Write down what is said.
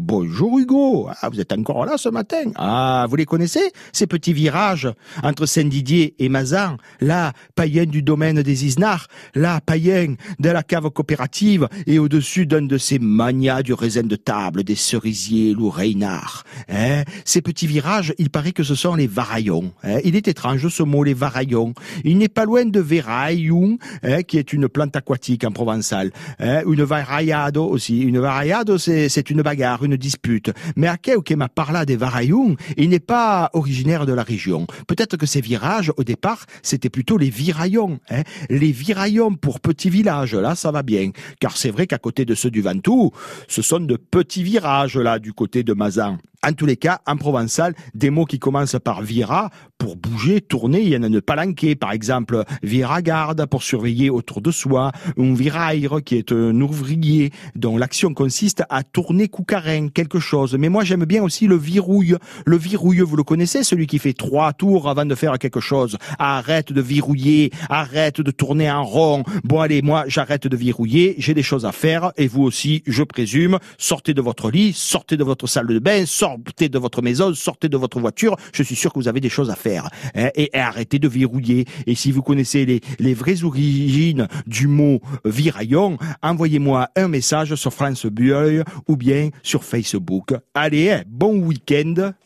Bonjour Hugo, ah, vous êtes encore là ce matin? Ah, vous les connaissez Ces petits virages entre Saint-Didier et Mazan, là, païen du domaine des Isnards, là, païen de la cave coopérative et au-dessus d'un de ces manias du raisin de table, des cerisiers Lou Reynard. Hein? Ces petits virages, il paraît que ce sont les varaillons. Hein? Il est étrange ce mot, les varaillons. Il n'est pas loin de veraillon, hein, qui est une plante aquatique en provençal. Une varaillado aussi. Une varaillado, c'est une bagarre dispute. Mais Akeu qui m'a parlé des Varayoun, il n'est pas originaire de la région. Peut-être que ces virages, au départ, c'était plutôt les viraillons. Hein. Les viraillons pour petits villages, là, ça va bien. Car c'est vrai qu'à côté de ceux du Ventoux, ce sont de petits virages, là, du côté de Mazan. En tous les cas, en provençal, des mots qui commencent par vira, pour bouger, tourner, il y en a une palanquée, par exemple, viragarde, pour surveiller autour de soi, un viraire, qui est un ouvrier, dont l'action consiste à tourner coucarin, quelque chose. Mais moi, j'aime bien aussi le virouille. Le virouille, vous le connaissez, celui qui fait trois tours avant de faire quelque chose. Arrête de verrouiller, arrête de tourner en rond. Bon, allez, moi, j'arrête de verrouiller, j'ai des choses à faire, et vous aussi, je présume, sortez de votre lit, sortez de votre salle de bain, sortez sortez de votre maison, sortez de votre voiture, je suis sûr que vous avez des choses à faire. Hein, et, arrêtez de verrouiller. Et si vous connaissez les, les vraies origines du mot viraillon, envoyez-moi un message sur France Bueil ou bien sur Facebook. Allez, hein, bon week-end